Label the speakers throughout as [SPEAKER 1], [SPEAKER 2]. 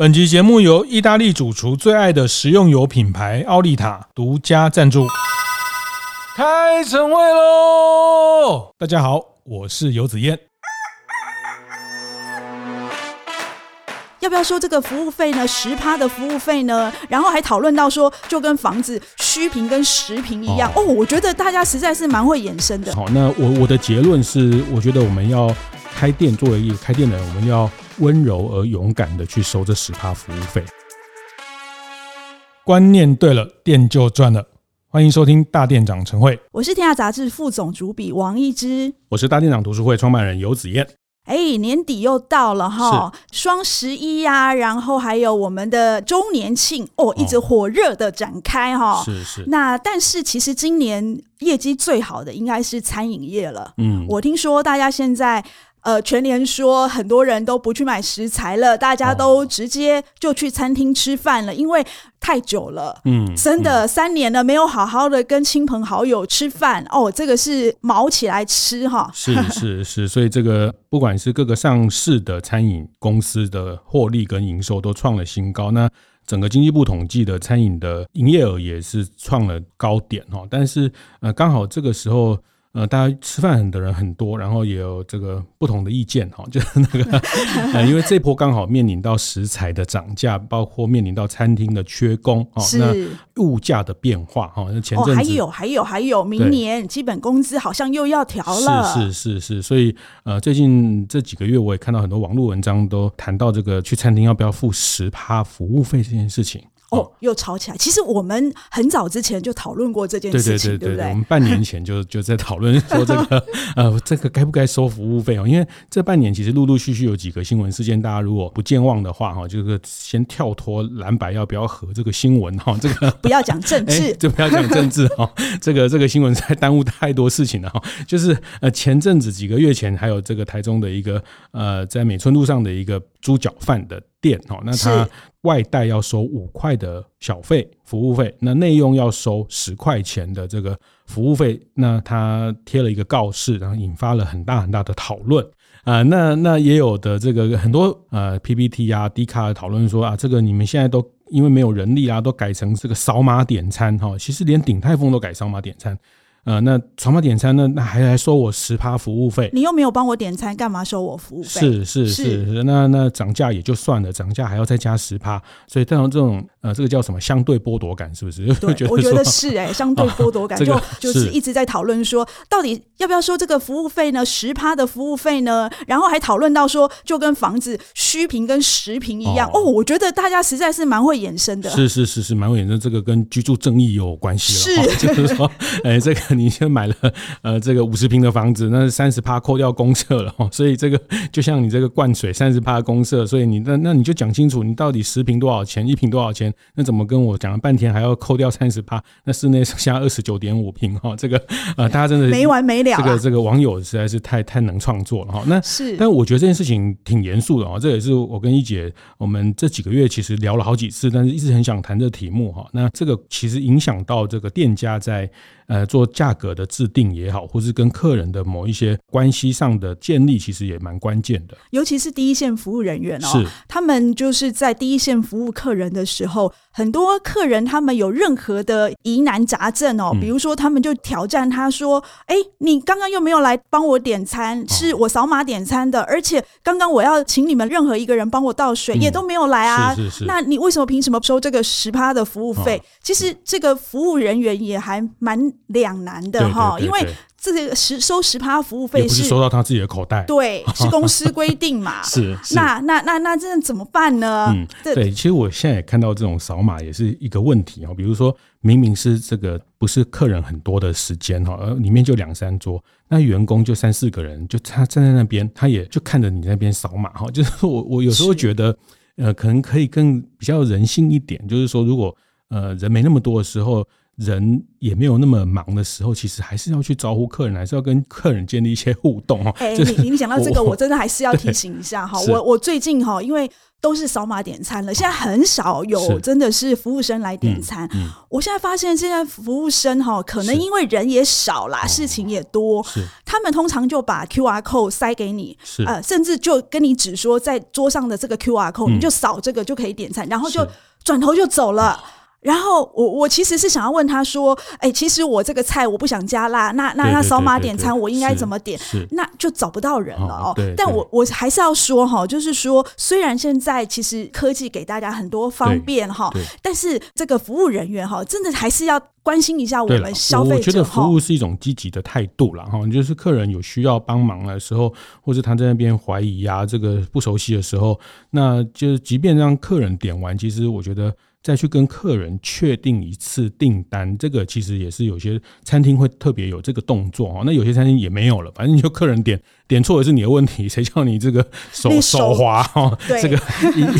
[SPEAKER 1] 本集节目由意大利主厨最爱的食用油品牌奥利塔独家赞助。开晨会喽！大家好，我是游子燕。
[SPEAKER 2] 要不要收这个服务费呢？十趴的服务费呢？然后还讨论到说，就跟房子虚平跟实平一样哦，哦。我觉得大家实在是蛮会衍生的。
[SPEAKER 1] 好，那我我的结论是，我觉得我们要开店，作为一个开店的人，我们要。温柔而勇敢的去收这十趴服务费，观念对了，店就赚了。欢迎收听大店长晨会，
[SPEAKER 2] 我是天下杂志副总主笔王一之，
[SPEAKER 1] 我是大店长读书会创办人游子燕。
[SPEAKER 2] 哎，年底又到了哈，双十一呀，然后还有我们的周年庆哦，一直火热的展开哈。
[SPEAKER 1] 是是。
[SPEAKER 2] 那但是其实今年业绩最好的应该是餐饮业了。嗯，我听说大家现在。呃，全年说很多人都不去买食材了，大家都直接就去餐厅吃饭了，因为太久了，嗯，真的三年了没有好好的跟亲朋好友吃饭哦，这个是毛起来吃哈，
[SPEAKER 1] 是是是，所以这个不管是各个上市的餐饮公司的获利跟营收都创了新高，那整个经济部统计的餐饮的营业额也是创了高点哈，但是呃，刚好这个时候。呃，大家吃饭的人很多，然后也有这个不同的意见哈，就是那个呃，因为这波刚好面临到食材的涨价，包括面临到餐厅的缺工哦，那物价的变化哈，那前阵子、哦、
[SPEAKER 2] 还有还有还有，明年基本工资好像又要调了，
[SPEAKER 1] 是是是是，所以呃，最近这几个月我也看到很多网络文章都谈到这个去餐厅要不要付十趴服务费这件事情。
[SPEAKER 2] 哦，又吵起来。其实我们很早之前就讨论过这件事情，对，对，对？
[SPEAKER 1] 我们半年前就 就在讨论说这个 呃，这个该不该收服务费哦？因为这半年其实陆陆续续有几个新闻事件，大家如果不健忘的话哈，就是先跳脱蓝白要不要和这个新闻哈，这个
[SPEAKER 2] 不要讲政治，
[SPEAKER 1] 就不要讲政治哈。这个这个新闻在耽误太多事情了哈。就是呃前阵子几个月前，还有这个台中的一个呃在美村路上的一个猪脚饭的店哦，那他。外带要收五块的小费服务费，那内用要收十块钱的这个服务费，那他贴了一个告示，然后引发了很大很大的讨论啊。那那也有的这个很多呃 PPT 啊、D 卡的讨论说啊，这个你们现在都因为没有人力啊，都改成这个扫码点餐哈。其实连鼎泰丰都改扫码点餐。呃，那扫码点餐呢？那还来收我十趴服务费？
[SPEAKER 2] 你又没有帮我点餐，干嘛收我服务费？
[SPEAKER 1] 是是是，是，那那涨价也就算了，涨价还要再加十趴，所以这种这种呃，这个叫什么相对剥夺感，是不是？
[SPEAKER 2] 对，我觉得是哎、欸，相对剥夺感就、就是一直在讨论说，到底要不要收这个服务费呢？十趴的服务费呢？然后还讨论到说，就跟房子虚平跟实平一样哦，哦。我觉得大家实在是蛮会衍生的，
[SPEAKER 1] 是是是是蛮会衍生，这个跟居住正义有关系了，是、哦，就是说，哎、欸，这个。你先买了呃这个五十平的房子，那是三十趴扣掉公社了哈，所以这个就像你这个灌水三十趴公社，所以你那那你就讲清楚，你到底十平多少钱，一平多少钱？那怎么跟我讲了半天还要扣掉三十趴？那室内剩下二十九点五平哈，这个呃大家真的
[SPEAKER 2] 没完没了、啊。
[SPEAKER 1] 这个这个网友实在是太太能创作了哈。那
[SPEAKER 2] 是，
[SPEAKER 1] 但我觉得这件事情挺严肃的啊，这也是我跟一姐我们这几个月其实聊了好几次，但是一直很想谈这个题目哈。那这个其实影响到这个店家在。呃，做价格的制定也好，或是跟客人的某一些关系上的建立，其实也蛮关键的。
[SPEAKER 2] 尤其是第一线服务人员哦，他们就是在第一线服务客人的时候。很多客人他们有任何的疑难杂症哦，比如说他们就挑战他说：“哎，你刚刚又没有来帮我点餐，是我扫码点餐的，而且刚刚我要请你们任何一个人帮我倒水，也都没有来啊。那你为什么凭什么收这个十趴的服务费？其实这个服务人员也还蛮两难的哈，因为。这个十收十趴服务费是，
[SPEAKER 1] 是收到他自己的口袋，
[SPEAKER 2] 对，是公司规定嘛？是，是，那那那那这怎么办呢？嗯，
[SPEAKER 1] 对，其实我现在也看到这种扫码也是一个问题啊。比如说明明是这个不是客人很多的时间哈，而里面就两三桌，那员工就三四个人，就他站在那边，他也就看着你那边扫码哈。就是我我有时候觉得，呃，可能可以更比较人性一点，就是说如果呃人没那么多的时候。人也没有那么忙的时候，其实还是要去招呼客人，还是要跟客人建立一些互动哈。
[SPEAKER 2] 哎、欸，你你讲到这个，我，真的还是要提醒一下哈。我我最近哈，因为都是扫码点餐了，现在很少有真的是服务生来点餐。嗯嗯、我现在发现，现在服务生哈，可能因为人也少啦，事情也多，他们通常就把 QR code 塞给你，呃，甚至就跟你只说，在桌上的这个 QR code，、嗯、你就扫这个就可以点餐，然后就转头就走了。然后我我其实是想要问他说，哎，其实我这个菜我不想加辣，那那那扫码点餐我应该怎么点？那就找不到人了哦。但我我还是要说哈，就是说，虽然现在其实科技给大家很多方便哈，但是这个服务人员哈，真的还是要关心一下我们消费者。我觉
[SPEAKER 1] 得服务是一种积极的态度了哈，就是客人有需要帮忙的时候，或者他在那边怀疑啊，这个不熟悉的时候，那就即便让客人点完，其实我觉得。再去跟客人确定一次订单，这个其实也是有些餐厅会特别有这个动作哦。那有些餐厅也没有了，反正就客人点点错也是你的问题，谁叫你这个手手滑哈？这个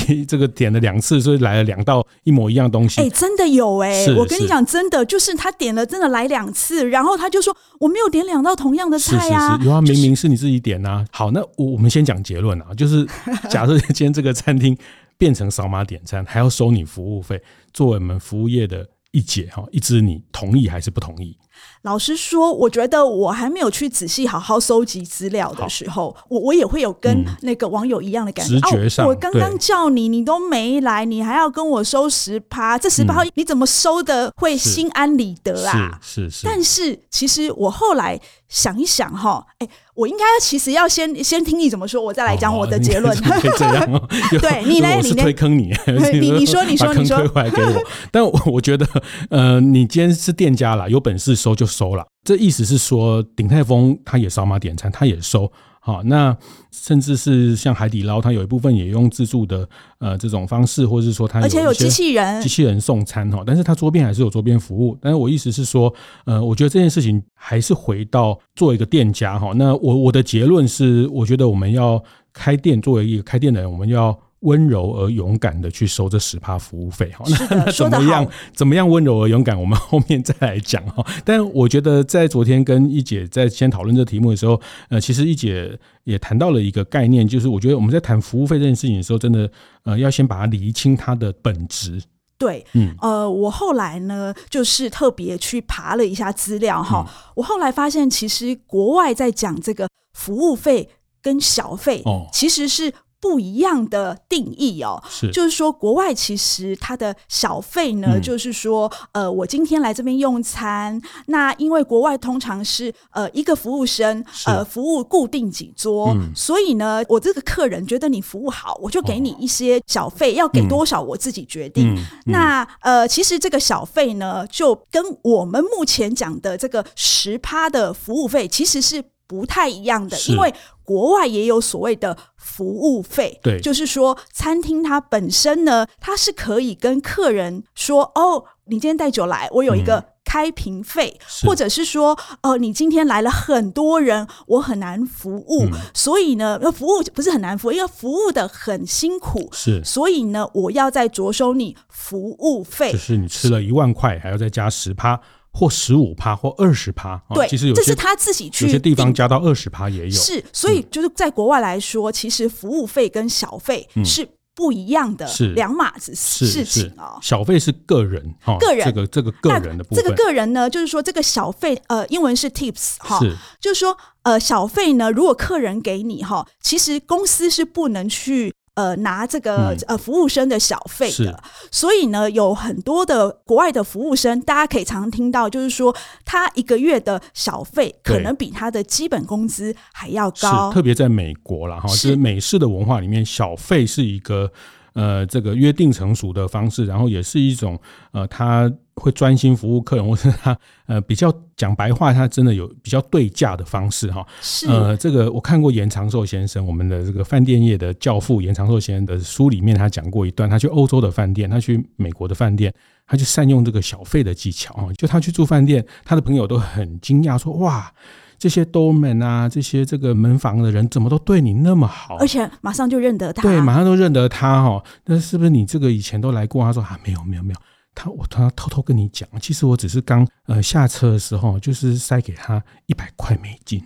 [SPEAKER 1] 一这个点了两次，所以来了两道一模一样东西。
[SPEAKER 2] 哎，真的有哎，我跟你讲，真的就是他点了，真的来两次，然后他就说我没有点两道同样的菜啊，
[SPEAKER 1] 有啊，明明是你自己点啊。好，那我我们先讲结论啊，就是假设今天这个餐厅。变成扫码点餐，还要收你服务费，作为我们服务业的一姐哈，一直你同意还是不同意？
[SPEAKER 2] 老实说，我觉得我还没有去仔细好好搜集资料的时候，我我也会有跟那个网友一样的感觉。
[SPEAKER 1] 直觉上，
[SPEAKER 2] 我刚刚叫你，你都没来，你还要跟我收十趴，这十趴你怎么收的会心安理得啊？
[SPEAKER 1] 是是。
[SPEAKER 2] 但是其实我后来想一想哈，哎，我应该其实要先先听你怎么说，我再来讲我的结论。
[SPEAKER 1] 这样，
[SPEAKER 2] 对你呢？你推
[SPEAKER 1] 坑你，
[SPEAKER 2] 你你说你说你说，
[SPEAKER 1] 推回来给我。但我觉得，呃，你今天是店家啦，有本事收就。收了，这意思是说，鼎泰丰他也扫码点餐，他也收。好，那甚至是像海底捞，它有一部分也用自助的呃这种方式，或者是说它
[SPEAKER 2] 而且有机器人，
[SPEAKER 1] 机器人送餐哈。但是它桌边还是有桌边服务。但是我意思是说，呃，我觉得这件事情还是回到做一个店家哈。那我我的结论是，我觉得我们要开店，作为一个开店的人，我们要。温柔而勇敢的去收这十趴服务费哈，那那怎么样？怎么样温柔而勇敢？我们后面再来讲哈。但我觉得在昨天跟一姐在先讨论这个题目的时候，呃，其实一姐也谈到了一个概念，就是我觉得我们在谈服务费这件事情的时候，真的呃要先把它理清它的本质。
[SPEAKER 2] 对，嗯，呃，我后来呢，就是特别去爬了一下资料哈，我后来发现，其实国外在讲这个服务费跟小费，哦，其实是。不一样的定义哦，是，就是说国外其实它的小费呢，嗯、就是说，呃，我今天来这边用餐，那因为国外通常是呃一个服务生，呃服务固定几桌，嗯、所以呢，我这个客人觉得你服务好，我就给你一些小费，哦、要给多少我自己决定。那呃，其实这个小费呢，就跟我们目前讲的这个十趴的服务费其实是不太一样的，因为国外也有所谓的服务费，对，就是说餐厅它本身呢，它是可以跟客人说，哦，你今天带酒来，我有一个开瓶费，嗯、或者是说，哦、呃，你今天来了很多人，我很难服务，嗯、所以呢，服务不是很难服务，因为服务的很辛苦，是，所以呢，我要再着收你服务费，
[SPEAKER 1] 就是你吃了一万块，还要再加十趴。或十五趴或二十趴，
[SPEAKER 2] 对，
[SPEAKER 1] 其实有
[SPEAKER 2] 这是他自己去，
[SPEAKER 1] 有些地方加到二十趴也有。
[SPEAKER 2] 是，所以就是在国外来说，其实服务费跟小费是不一样的，是两码子事情哦。
[SPEAKER 1] 小费是个人哈，个人这个这个个人的部分。
[SPEAKER 2] 这个个人呢，就是说这个小费呃，英文是 tips 哈，就是说呃小费呢，如果客人给你哈，其实公司是不能去。呃，拿这个呃服务生的小费的，所以呢，有很多的国外的服务生，大家可以常常听到，就是说他一个月的小费可能比他的基本工资还要高。
[SPEAKER 1] 特别在美国了，哈，就是美式的文化里面，小费是一个呃这个约定成熟的方式，然后也是一种呃他。会专心服务客人，或者他呃比较讲白话，他真的有比较对价的方式哈。是呃，这个我看过严长寿先生，我们的这个饭店业的教父严长寿先生的书里面，他讲过一段，他去欧洲的饭店，他去美国的饭店，他就善用这个小费的技巧啊。就他去住饭店，他的朋友都很惊讶说：“哇，这些 doorman 啊，这些这个门房的人怎么都对你那么好？
[SPEAKER 2] 而且马上就认得他，
[SPEAKER 1] 对，马上都认得他哈。那是不是你这个以前都来过？”他说：“啊，没有，没有，没有。”他我他偷偷跟你讲，其实我只是刚呃下车的时候，就是塞给他一百块美金，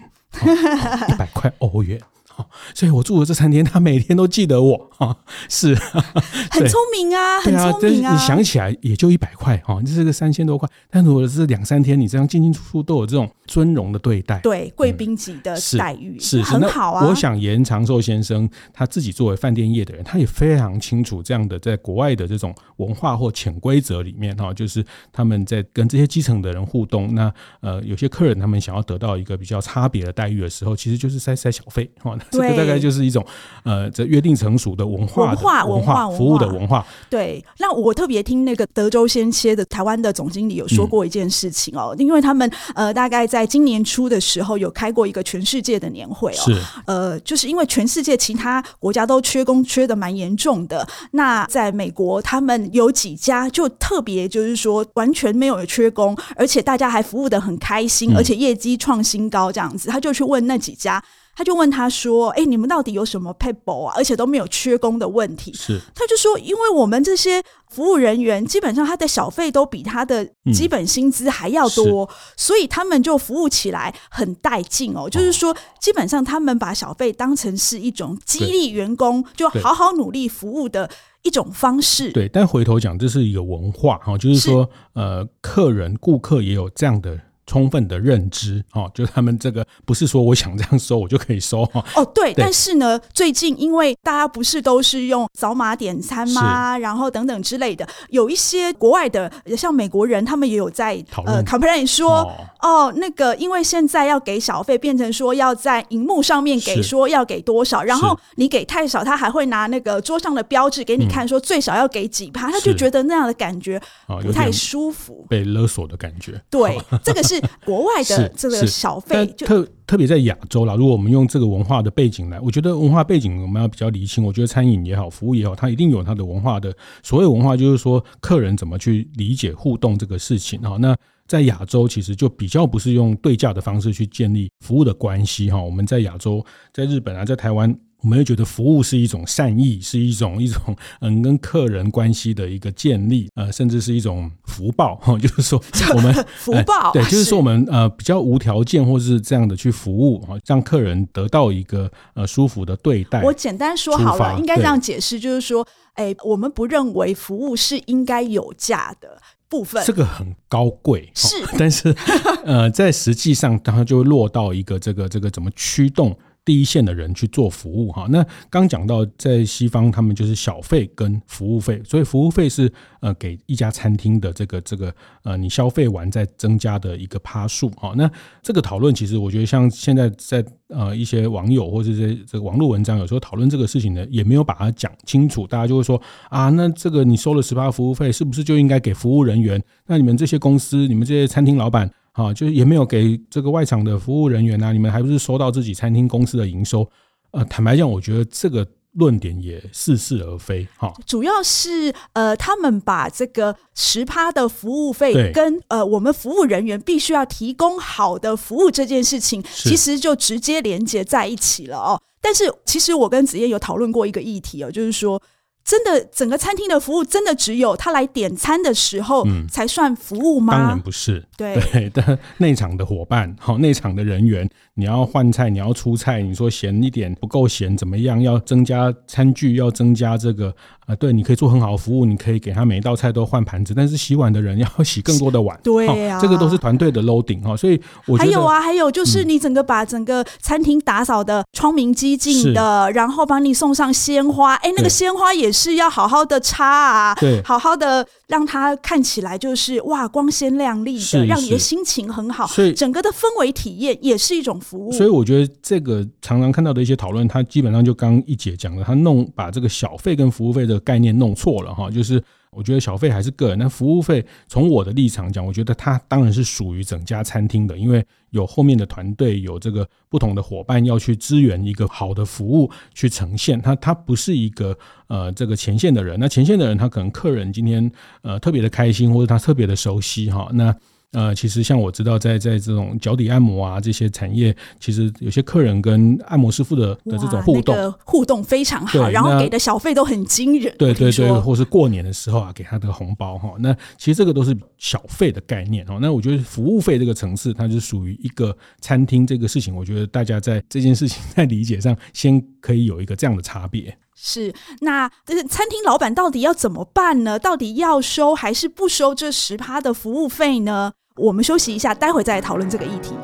[SPEAKER 1] 一百块欧元。所以我住的这三天，他每天都记得我啊，是
[SPEAKER 2] 很聪明啊，很聪明啊。
[SPEAKER 1] 你想起来也就一百块哈，这是个三千多块。但如果是两三天，你这样进进出出都有这种尊荣的对待，
[SPEAKER 2] 对贵宾级的待遇
[SPEAKER 1] 是
[SPEAKER 2] 很好啊。
[SPEAKER 1] 我想严长寿先生他自己作为饭店业的人，他也非常清楚这样的在国外的这种文化或潜规则里面哈，就是他们在跟这些基层的人互动，那呃有些客人他们想要得到一个比较差别的待遇的时候，其实就是塞塞小费哈。这个大概就是一种呃，这约定成熟的文化，
[SPEAKER 2] 文化文化
[SPEAKER 1] 服务的文化。
[SPEAKER 2] 对，那我特别听那个德州先切的台湾的总经理有说过一件事情哦，因为他们呃，大概在今年初的时候有开过一个全世界的年会哦，
[SPEAKER 1] 是
[SPEAKER 2] 呃，就是因为全世界其他国家都缺工缺的蛮严重的，那在美国他们有几家就特别就是说完全没有缺工，而且大家还服务的很开心，而且业绩创新高这样子，他就去问那几家。他就问他说：“哎，你们到底有什么撇步啊？而且都没有缺工的问题。”
[SPEAKER 1] 是，
[SPEAKER 2] 他就说：“因为我们这些服务人员，基本上他的小费都比他的基本薪资还要多，嗯、所以他们就服务起来很带劲哦。就是说，基本上他们把小费当成是一种激励员工就好好努力服务的一种方式。
[SPEAKER 1] 对，但回头讲，这是一个文化哈，就是说，是呃，客人、顾客也有这样的。”充分的认知，哦，就他们这个不是说我想这样收我就可以收哈。
[SPEAKER 2] 哦，对，对，但是呢，最近因为大家不是都是用扫码点餐吗？然后等等之类的，有一些国外的，像美国人，他们也有在讨论呃 complain 说，哦，哦，那个因为现在要给小费，变成说要在荧幕上面给说要给多少，然后你给太少，他还会拿那个桌上的标志给你看，说最少要给几趴，他就觉得那样的感觉不太舒服，
[SPEAKER 1] 被勒索的感觉。
[SPEAKER 2] 对，这个是。是国外的这个小费，
[SPEAKER 1] 特特别在亚洲啦。如果我们用这个文化的背景来，我觉得文化背景我们要比较理清。我觉得餐饮也好，服务也好，它一定有它的文化的。所谓文化，就是说客人怎么去理解互动这个事情哈。那在亚洲，其实就比较不是用对价的方式去建立服务的关系哈。我们在亚洲，在日本啊，在台湾。我们会觉得服务是一种善意，是一种一种嗯跟客人关系的一个建立，呃，甚至是一种福报哈，就是说我们
[SPEAKER 2] 福报、呃、
[SPEAKER 1] 对，就是说我们呃比较无条件或是这样的去服务啊，让客人得到一个呃舒服的对待。
[SPEAKER 2] 我简单说好了，应该这样解释，就是说，哎，我们不认为服务是应该有价的部分，
[SPEAKER 1] 这个很高贵
[SPEAKER 2] 是，
[SPEAKER 1] 但是呃在实际上，它就会落到一个这个这个怎么驱动。第一线的人去做服务哈，那刚讲到在西方，他们就是小费跟服务费，所以服务费是呃给一家餐厅的这个这个呃你消费完再增加的一个趴数哈。那这个讨论其实我觉得像现在在呃一些网友或者这这个网络文章有时候讨论这个事情呢，也没有把它讲清楚，大家就会说啊，那这个你收了十八服务费，是不是就应该给服务人员？那你们这些公司，你们这些餐厅老板？啊，就是也没有给这个外场的服务人员啊，你们还不是收到自己餐厅公司的营收？呃，坦白讲，我觉得这个论点也似是而非。哈，主
[SPEAKER 2] 要是呃，他们把这个十趴的服务费跟呃我们服务人员必须要提供好的服务这件事情，其实就直接连接在一起了哦。但是其实我跟子夜有讨论过一个议题哦，就是说。真的，整个餐厅的服务真的只有他来点餐的时候才算服务吗？
[SPEAKER 1] 嗯、当然不是。
[SPEAKER 2] 对
[SPEAKER 1] 对，但内场的伙伴，好，内场的人员，你要换菜，你要出菜，你说咸一点不够咸，怎么样？要增加餐具，要增加这个。啊，对，你可以做很好的服务，你可以给他每一道菜都换盘子，但是洗碗的人 要洗更多的碗，
[SPEAKER 2] 对啊，
[SPEAKER 1] 这个都是团队的 loading 哈，所以我觉得
[SPEAKER 2] 还有啊，还有就是你整个把整个餐厅打扫的窗明几净的，然后帮你送上鲜花，哎，那个鲜花也是要好好的插啊，对，好好的让它看起来就是哇光鲜亮丽的，让你的心情很好，所以整个的氛围体验也是一种服务。
[SPEAKER 1] 所以我觉得这个常常看到的一些讨论，它基本上就刚一姐讲的，他弄把这个小费跟服务费的。的概念弄错了哈，就是我觉得小费还是个人，那服务费从我的立场讲，我觉得它当然是属于整家餐厅的，因为有后面的团队，有这个不同的伙伴要去支援一个好的服务去呈现，它它不是一个呃这个前线的人，那前线的人他可能客人今天呃特别的开心或者他特别的熟悉哈，那。呃，其实像我知道在，在在这种脚底按摩啊这些产业，其实有些客人跟按摩师傅的的这种互动，
[SPEAKER 2] 那个、互动非常好，然后给的小费都很惊人。
[SPEAKER 1] 对对对，或是过年的时候啊，给他的红包哈。那其实这个都是小费的概念哦。那我觉得服务费这个层次，它就属于一个餐厅这个事情。我觉得大家在这件事情在理解上，先可以有一个这样的差别。
[SPEAKER 2] 是，那这个餐厅老板到底要怎么办呢？到底要收还是不收这十趴的服务费呢？我们休息一下，待会再来讨论这个议题。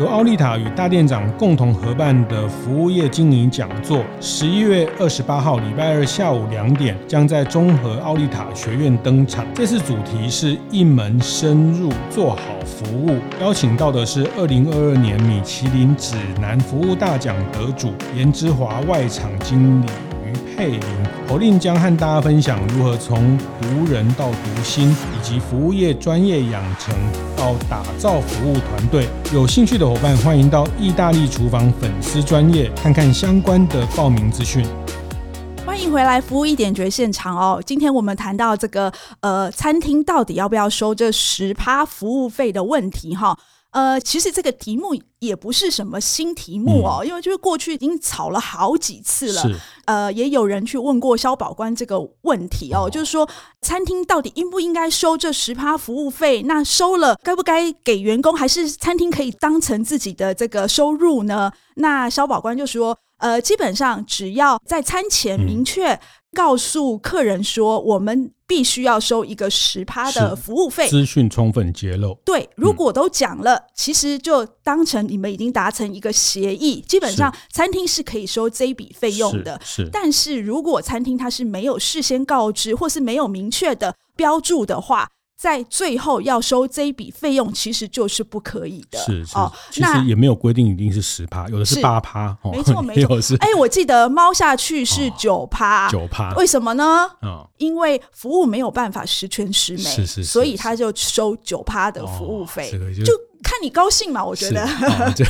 [SPEAKER 1] 由奥利塔与大店长共同合办的服务业经营讲座，十一月二十八号礼拜二下午两点，将在中和奥利塔学院登场。这次主题是一门深入做好服务，邀请到的是二零二二年米其林指南服务大奖得主颜之华外场经理。佩林侯令将和大家分享如何从读人到读心，以及服务业专业养成到打造服务团队。有兴趣的伙伴，欢迎到意大利厨房粉丝专业看看相关的报名资讯。
[SPEAKER 2] 欢迎回来，服务一点绝现场哦。今天我们谈到这个呃，餐厅到底要不要收这十趴服务费的问题哈。呃，其实这个题目也不是什么新题目哦，嗯、因为就是过去已经吵了好几次了。呃，也有人去问过肖保官这个问题哦，哦就是说餐厅到底应不应该收这十趴服务费？那收了该不该给员工？还是餐厅可以当成自己的这个收入呢？那肖保官就说，呃，基本上只要在餐前明确、嗯。告诉客人说，我们必须要收一个十趴的服务费，
[SPEAKER 1] 资讯充分揭露。
[SPEAKER 2] 对，如果都讲了，嗯、其实就当成你们已经达成一个协议，基本上餐厅是可以收这一笔费用的。
[SPEAKER 1] 是，是，
[SPEAKER 2] 但是如果餐厅它是没有事先告知，或是没有明确的标注的话。在最后要收这一笔费用，其实就是不可以的。
[SPEAKER 1] 是是，哦、其实也没有规定一定是十趴，有的是八趴。
[SPEAKER 2] 没错 没错。哎，我记得猫下去是九趴，
[SPEAKER 1] 九趴。
[SPEAKER 2] 为什么呢？
[SPEAKER 1] 哦、
[SPEAKER 2] 因为服务没有办法十全十美，
[SPEAKER 1] 是是，是，
[SPEAKER 2] 所以他就收九趴的服务费。
[SPEAKER 1] 哦这个、就。
[SPEAKER 2] 就看你高兴嘛，我觉得、
[SPEAKER 1] 哦、就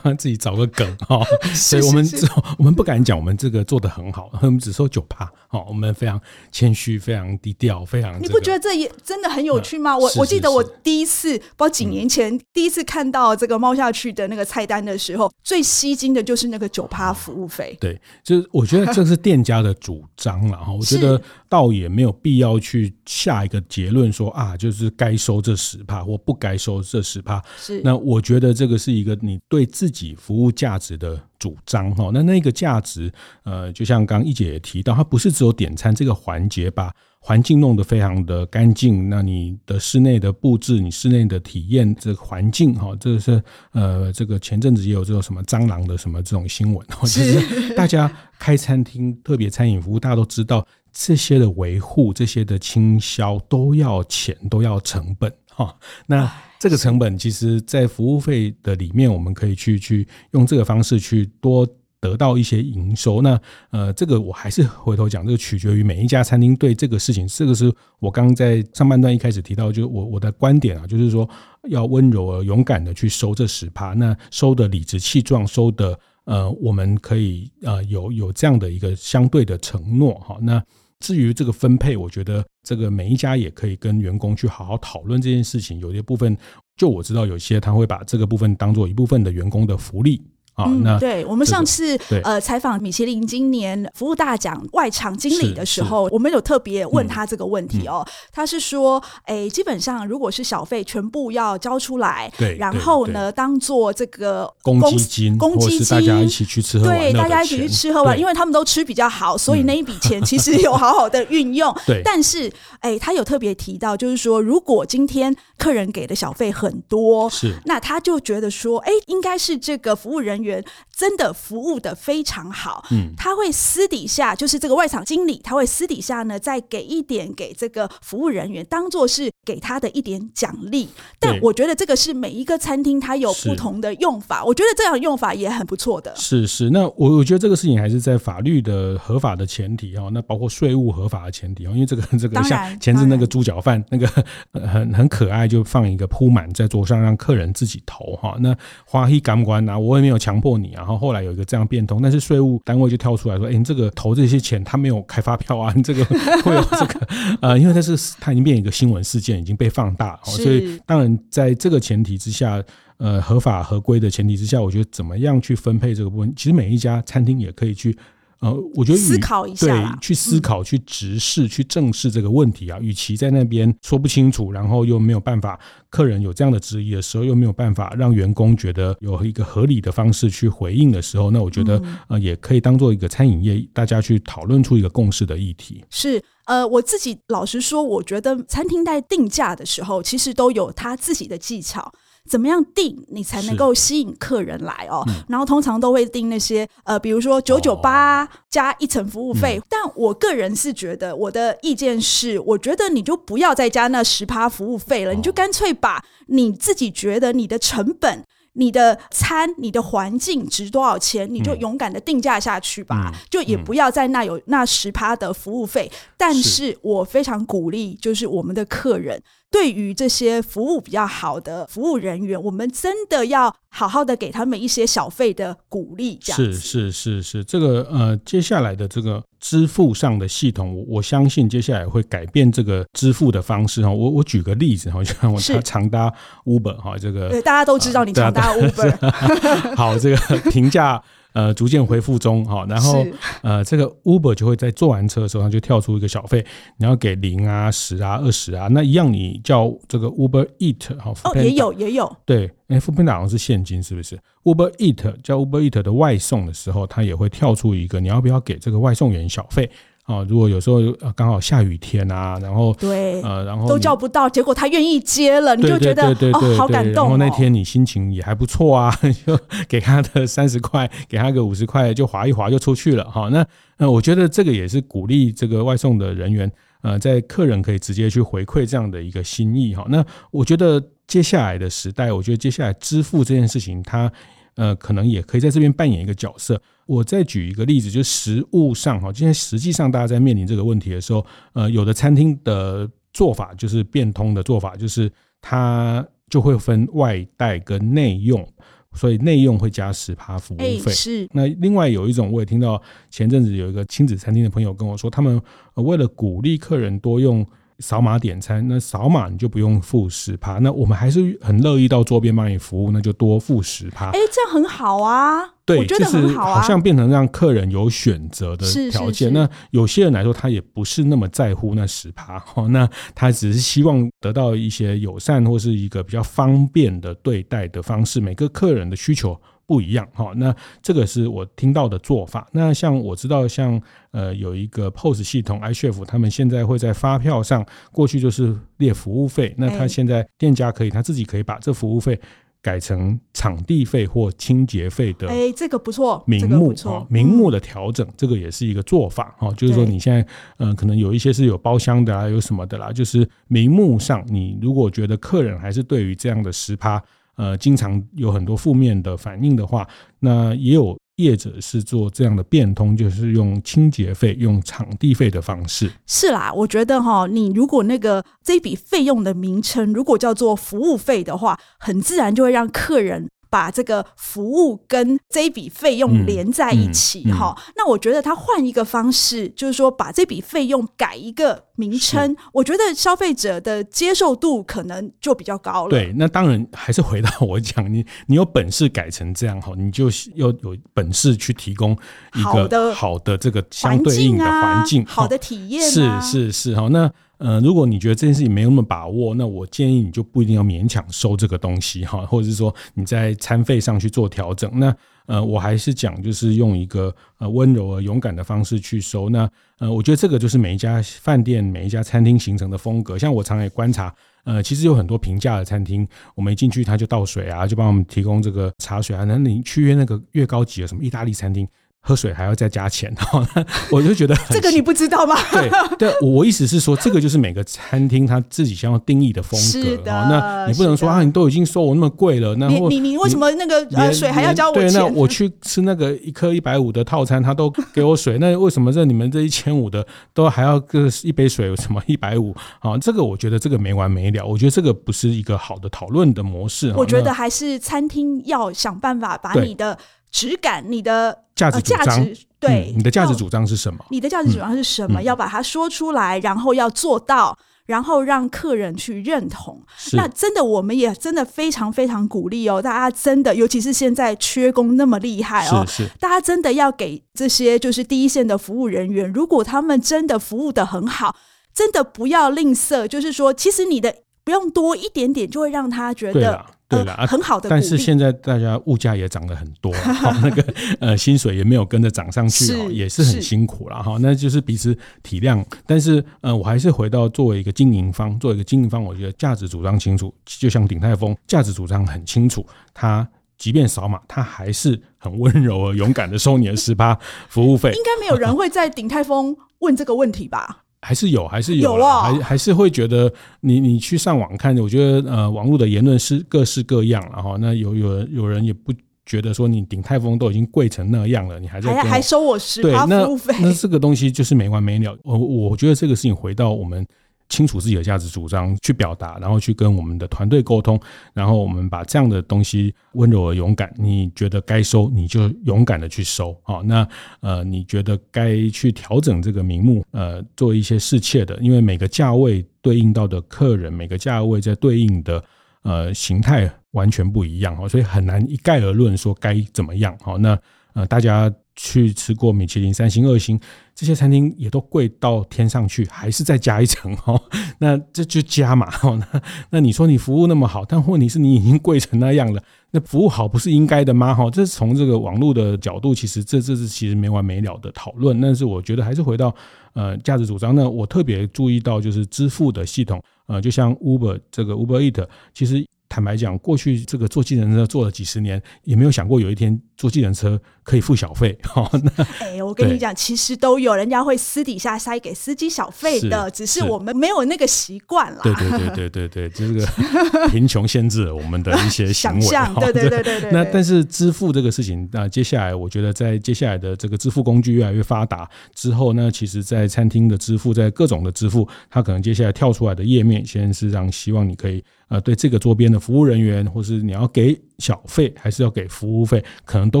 [SPEAKER 1] 帮自己找个梗哈，所以我们 我们不敢讲我们这个做得很好，我们只收九趴，哦，我们非常谦虚，非常低调，非常、这个。
[SPEAKER 2] 你不觉得这也真的很有趣吗？嗯、我我记得我第一次，不知道几年前、嗯、第一次看到这个猫下去的那个菜单的时候，最吸睛的就是那个九趴服务费。
[SPEAKER 1] 对，就是我觉得这是店家的主张了哈，我觉得倒也没有必要去下一个结论说啊，就是该收这十趴或不该收这十趴。
[SPEAKER 2] 是，
[SPEAKER 1] 那我觉得这个是一个你对自己服务价值的主张哈。那那个价值，呃，就像刚刚一姐也提到，它不是只有点餐这个环节，把环境弄得非常的干净。那你的室内的布置，你室内的体验，这个环境哈，这个是呃，这个前阵子也有这种什么蟑螂的什么这种新闻，就是 大家开餐厅特别餐饮服务，大家都知道这些的维护、这些的清销都要钱，都要成本哈。那这个成本其实，在服务费的里面，我们可以去去用这个方式去多得到一些营收。那呃，这个我还是回头讲，这个取决于每一家餐厅对这个事情。这个是我刚在上半段一开始提到，就是我我的观点啊，就是说要温柔而勇敢的去收这十趴，那收的理直气壮，收的呃，我们可以呃有有这样的一个相对的承诺哈。那至于这个分配，我觉得这个每一家也可以跟员工去好好讨论这件事情。有些部分，就我知道，有些他会把这个部分当做一部分的员工的福利。啊，那
[SPEAKER 2] 对我们上次呃采访米其林今年服务大奖外场经理的时候，我们有特别问他这个问题哦。他是说，哎，基本上如果是小费全部要交出来，
[SPEAKER 1] 对，
[SPEAKER 2] 然后呢，当做这个
[SPEAKER 1] 公积金，公积金，大家一起去吃喝玩，
[SPEAKER 2] 对，大家一起去吃喝玩，因为他们都吃比较好，所以那一笔钱其实有好好的运用。
[SPEAKER 1] 对，
[SPEAKER 2] 但是哎，他有特别提到，就是说，如果今天客人给的小费很多，
[SPEAKER 1] 是，
[SPEAKER 2] 那他就觉得说，哎，应该是这个服务人员。源，真的服务的非常好，嗯，他会私底下就是这个外场经理，他会私底下呢再给一点给这个服务人员，当做是给他的一点奖励。但我觉得这个是每一个餐厅它有不同的用法，我觉得这样的用法也很不错的。
[SPEAKER 1] 是是，那我我觉得这个事情还是在法律的合法的前提哈，那包括税务合法的前提哦，因为这个 这个像前阵那个猪脚饭那个 很很可爱，就放一个铺满在桌上让客人自己投哈，那花一感官呐，我也没有强迫你啊。然后后来有一个这样变通，但是税务单位就跳出来说：“哎，你这个投这些钱，他没有开发票啊，你这个会有这个 呃，因为它是它已经变一个新闻事件，已经被放大，所以当然在这个前提之下。”呃，合法合规的前提之下，我觉得怎么样去分配这个部分，其实每一家餐厅也可以去，呃，我觉得
[SPEAKER 2] 思考一下，
[SPEAKER 1] 对，去思考、去直视、去正视这个问题啊。与其在那边说不清楚，然后又没有办法，客人有这样的质疑的时候，又没有办法让员工觉得有一个合理的方式去回应的时候，那我觉得呃，也可以当做一个餐饮业大家去讨论出一个共识的议题。
[SPEAKER 2] 是，呃，我自己老实说，我觉得餐厅在定价的时候，其实都有他自己的技巧。怎么样定你才能够吸引客人来哦？嗯、然后通常都会定那些呃，比如说九九八加一层服务费。哦、但我个人是觉得，我的意见是，我觉得你就不要再加那十趴服务费了，哦、你就干脆把你自己觉得你的成本、你的餐、你的环境值多少钱，你就勇敢的定价下去吧。嗯、就也不要在那有那十趴的服务费。嗯、但是我非常鼓励，就是我们的客人。对于这些服务比较好的服务人员，我们真的要好好的给他们一些小费的鼓励。这样
[SPEAKER 1] 是是是是，这个呃，接下来的这个支付上的系统，我我相信接下来会改变这个支付的方式哈。我我举个例子哈，就像我常搭 Uber 哈，这个
[SPEAKER 2] 对大家都知道你常搭 Uber，
[SPEAKER 1] 好，这个 评价。呃，逐渐恢复中哈，然后呃，这个 Uber 就会在坐完车的时候，它就跳出一个小费，你要给零啊、十啊、二十啊，那一样你叫这个 Uber Eat 哈，
[SPEAKER 2] 哦，也有也有，
[SPEAKER 1] 对，哎，foodpanda 好像是现金是不是？Uber Eat 叫 Uber Eat 的外送的时候，它也会跳出一个，你要不要给这个外送员小费？哦，如果有时候刚好下雨天啊，然后
[SPEAKER 2] 对，
[SPEAKER 1] 呃，然后
[SPEAKER 2] 都叫不到，结果他愿意接了，你就觉得哦，好感动。
[SPEAKER 1] 然后那天你心情也还不错啊，就给他的三十块，给他个五十块，就划一划就出去了哈。那那我觉得这个也是鼓励这个外送的人员，呃，在客人可以直接去回馈这样的一个心意哈。那我觉得接下来的时代，我觉得接下来支付这件事情，它呃，可能也可以在这边扮演一个角色。我再举一个例子，就是食物上哈，今天实际上大家在面临这个问题的时候，呃，有的餐厅的做法就是变通的做法，就是它就会分外带跟内用，所以内用会加十趴服务费。是。那另外有一种，我也听到前阵子有一个亲子餐厅的朋友跟我说，他们为了鼓励客人多用。扫码点餐，那扫码你就不用付十趴，那我们还是很乐意到桌边帮你服务，那就多付十趴。
[SPEAKER 2] 哎，这样很好啊，
[SPEAKER 1] 对，
[SPEAKER 2] 我觉得很好啊，
[SPEAKER 1] 好像变成让客人有选择的条件。那有些人来说，他也不是那么在乎那十趴，那他只是希望得到一些友善或是一个比较方便的对待的方式。每个客人的需求。不一样哈，那这个是我听到的做法。那像我知道，像呃有一个 POS 系统，iChef 他们现在会在发票上，过去就是列服务费，那他现在店家可以他自己可以把这服务费改成场地费或清洁费的。
[SPEAKER 2] 哎，这个不错，
[SPEAKER 1] 名目啊，名目的调整，这个也是一个做法哈。就是说你现在嗯、呃，可能有一些是有包厢的啊，有什么的啦，就是名目上，你如果觉得客人还是对于这样的十趴。呃，经常有很多负面的反应的话，那也有业者是做这样的变通，就是用清洁费、用场地费的方式。
[SPEAKER 2] 是啦，我觉得哈，你如果那个这笔费用的名称如果叫做服务费的话，很自然就会让客人。把这个服务跟这一笔费用连在一起哈，那我觉得他换一个方式，就是说把这笔费用改一个名称，我觉得消费者的接受度可能就比较高了。
[SPEAKER 1] 对，那当然还是回到我讲，你你有本事改成这样哈，你就要有本事去提供一个好的这个相对应的环境，
[SPEAKER 2] 好的体验。
[SPEAKER 1] 是是是哈，那。呃，如果你觉得这件事情没有那么把握，那我建议你就不一定要勉强收这个东西哈，或者是说你在餐费上去做调整。那呃，我还是讲就是用一个呃温柔而勇敢的方式去收。那呃，我觉得这个就是每一家饭店、每一家餐厅形成的风格。像我常也观察，呃，其实有很多平价的餐厅，我们一进去他就倒水啊，就帮我们提供这个茶水啊。那你去约那个越高级的什么意大利餐厅。喝水还要再加钱，我就觉得
[SPEAKER 2] 这个你不知道吗？
[SPEAKER 1] 对对，我意思是说，这个就是每个餐厅他自己想要定义的风格。那你不能说啊，你都已经收我那么贵了，那
[SPEAKER 2] 你你你为什么那个呃水还要交我钱？
[SPEAKER 1] 对，那我去吃那个一颗一百五的套餐，他都给我水，那为什么这你们这一千五的都还要个一杯水？什么一百五？啊，这个我觉得这个没完没了。我觉得这个不是一个好的讨论的模式。
[SPEAKER 2] 我觉得还是餐厅要想办法把你的。质感，你的
[SPEAKER 1] 价值主张、呃，
[SPEAKER 2] 对，
[SPEAKER 1] 嗯、你的价值主张是什么？
[SPEAKER 2] 你的价值主张是什么？嗯、要把它说出来，然后要做到。然后让客人去认同，那真的我们也真的非常非常鼓励哦，大家真的，尤其是现在缺工那么厉害哦，
[SPEAKER 1] 是是
[SPEAKER 2] 大家真的要给这些就是第一线的服务人员，如果他们真的服务的很好，真的不要吝啬，就是说，其实你的不用多一点点，就会让他觉得。
[SPEAKER 1] 对了、呃，
[SPEAKER 2] 很好的，
[SPEAKER 1] 但是现在大家物价也涨了很多，那个呃薪水也没有跟着涨上去，哦也是很辛苦了哈。那就是彼此体谅，但是呃，我还是回到作为一个经营方，作为一个经营方，我觉得价值主张清楚，就像鼎泰丰价值主张很清楚，他即便扫码，他还是很温柔而勇敢的收你的十趴服务费。
[SPEAKER 2] 应该没有人会在鼎泰丰问这个问题吧？
[SPEAKER 1] 还是有，还是有，有哦、还还是会觉得你你去上网看，我觉得呃，网络的言论是各式各样了哈。那有有人有人也不觉得说你鼎泰丰都已经贵成那样了，你还在
[SPEAKER 2] 还，还收我十趴服务费，
[SPEAKER 1] 那这个东西就是没完没了。我我觉得这个事情回到我们。清楚自己的价值主张，去表达，然后去跟我们的团队沟通，然后我们把这样的东西温柔而勇敢。你觉得该收，你就勇敢的去收。好，那呃，你觉得该去调整这个名目，呃，做一些适切的，因为每个价位对应到的客人，每个价位在对应的呃形态完全不一样，所以很难一概而论说该怎么样。好，那呃，大家。去吃过米其林三星、二星这些餐厅也都贵到天上去，还是再加一层哈？那这就加嘛？那那你说你服务那么好，但问题是你已经贵成那样了，那服务好不是应该的吗？哈，这是从这个网络的角度，其实这这是其实没完没了的讨论。但是我觉得还是回到呃价值主张呢，我特别注意到就是支付的系统，呃，就像 Uber 这个 Uber Eat，其实。坦白讲，过去这个坐计程车坐了几十年，也没有想过有一天坐计程车可以付小费。哈，那
[SPEAKER 2] 哎，我跟你讲，其实都有人家会私底下塞给司机小费的，只是我们没有那个习惯啦。
[SPEAKER 1] 对对对对对对，这个 贫穷限制了我们的一些行为。
[SPEAKER 2] 想象，对对对对对。
[SPEAKER 1] 那但是支付这个事情，那接下来我觉得在接下来的这个支付工具越来越发达之后呢，其实，在餐厅的支付，在各种的支付，它可能接下来跳出来的页面，先是让希望你可以。呃，对这个桌边的服务人员，或是你要给小费，还是要给服务费，可能都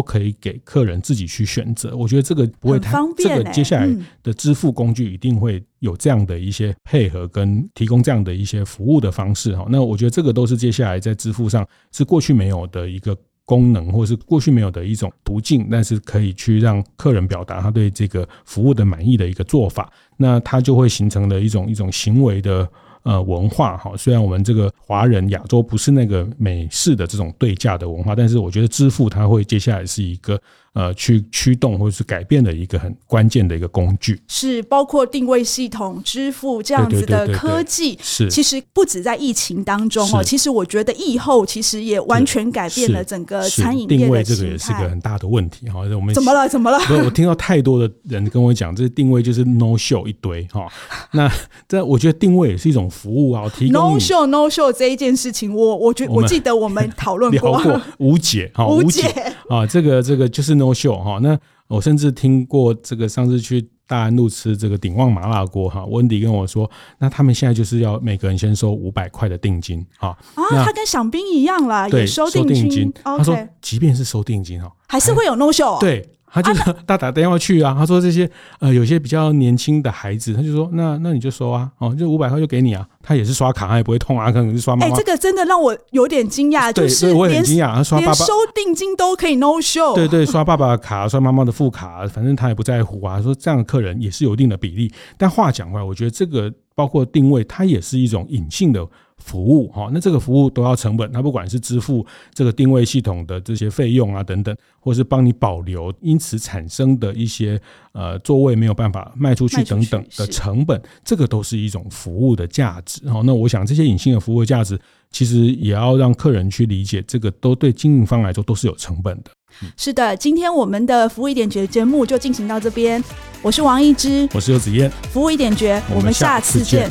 [SPEAKER 1] 可以给客人自己去选择。我觉得这个不会太方便，欸。这个接下来的支付工具一定会有这样的一些配合，跟提供这样的一些服务的方式哈。那我觉得这个都是接下来在支付上是过去没有的一个功能，或是过去没有的一种途径，但是可以去让客人表达他对这个服务的满意的一个做法。那它就会形成了一种一种行为的。呃，文化哈，虽然我们这个华人亚洲不是那个美式的这种对价的文化，但是我觉得支付它会接下来是一个。呃，去驱动或者是改变的一个很关键的一个工具，
[SPEAKER 2] 是包括定位系统、支付这样子的科技。
[SPEAKER 1] 是，
[SPEAKER 2] 其实不止在疫情当中哦，其实我觉得疫后其实也完全改变了整个餐饮业的
[SPEAKER 1] 定位，这个也是个很大的问题哈。我们
[SPEAKER 2] 怎么了？怎么了？
[SPEAKER 1] 我听到太多的人跟我讲，这定位就是 no show 一堆哈。那这我觉得定位也是一种服务啊，提供
[SPEAKER 2] no show no show 这一件事情，我我觉我记得我们 讨论过，
[SPEAKER 1] 过无解哈，无解啊，这个这个就是 no。秀哈，那我甚至听过这个上次去大安路吃这个鼎旺麻辣锅哈，温迪跟我说，那他们现在就是要每个人先收五百块的定金哈。啊，他
[SPEAKER 2] 跟饗宾一样啦，也收定金。
[SPEAKER 1] 他说，即便是收定金哈，
[SPEAKER 2] 还是会有 no show。
[SPEAKER 1] 对。他就他 打电话去啊，他说这些呃有些比较年轻的孩子，他就说那那你就收啊，哦，就五百块就给你啊，他也是刷卡，他也不会痛啊，可能是刷妈妈。哎、
[SPEAKER 2] 欸，这个真的让我有点惊讶，就是
[SPEAKER 1] 我也很惊讶，他刷爸爸
[SPEAKER 2] 连收定金都可以 no show。
[SPEAKER 1] 对对，刷爸爸的卡，刷妈妈的副卡，反正他也不在乎啊。说这样的客人也是有一定的比例，但话讲回来，我觉得这个包括定位，它也是一种隐性的。服务哈，那这个服务都要成本，它不管是支付这个定位系统的这些费用啊等等，或是帮你保留，因此产生的一些呃座位没有办法卖出去等等的成本，这个都是一种服务的价值哈。那我想这些隐性的服务价值，其实也要让客人去理解，这个都对经营方来说都是有成本的。
[SPEAKER 2] 是的，今天我们的服务一点绝节目就进行到这边，我是王一之，
[SPEAKER 1] 我是游子燕，
[SPEAKER 2] 服务一点绝，我们下次见。